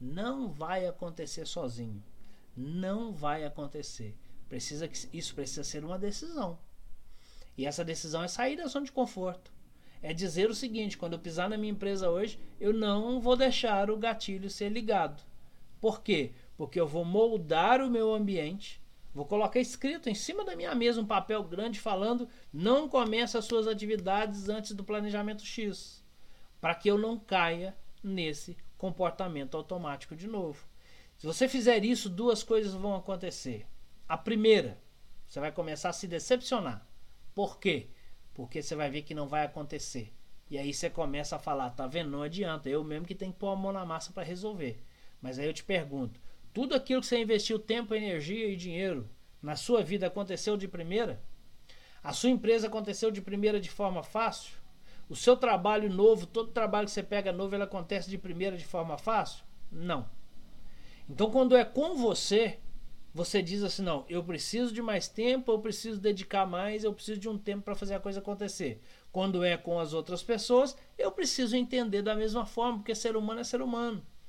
Não vai acontecer sozinho. Não vai acontecer. Precisa que isso precisa ser uma decisão. E essa decisão é sair da zona de conforto. É dizer o seguinte: quando eu pisar na minha empresa hoje, eu não vou deixar o gatilho ser ligado. Por quê? Porque eu vou moldar o meu ambiente, vou colocar escrito em cima da minha mesa um papel grande falando: não comece as suas atividades antes do planejamento X, para que eu não caia nesse comportamento automático de novo. Se você fizer isso, duas coisas vão acontecer. A primeira, você vai começar a se decepcionar. Por quê? Porque você vai ver que não vai acontecer. E aí você começa a falar, tá vendo? Não adianta, eu mesmo que tenho que pôr a mão na massa para resolver. Mas aí eu te pergunto, tudo aquilo que você investiu tempo, energia e dinheiro na sua vida aconteceu de primeira? A sua empresa aconteceu de primeira de forma fácil? O seu trabalho novo, todo trabalho que você pega novo, ele acontece de primeira de forma fácil? Não. Então quando é com você, você diz assim: não, eu preciso de mais tempo, eu preciso dedicar mais, eu preciso de um tempo para fazer a coisa acontecer. Quando é com as outras pessoas, eu preciso entender da mesma forma, porque ser humano é ser humano.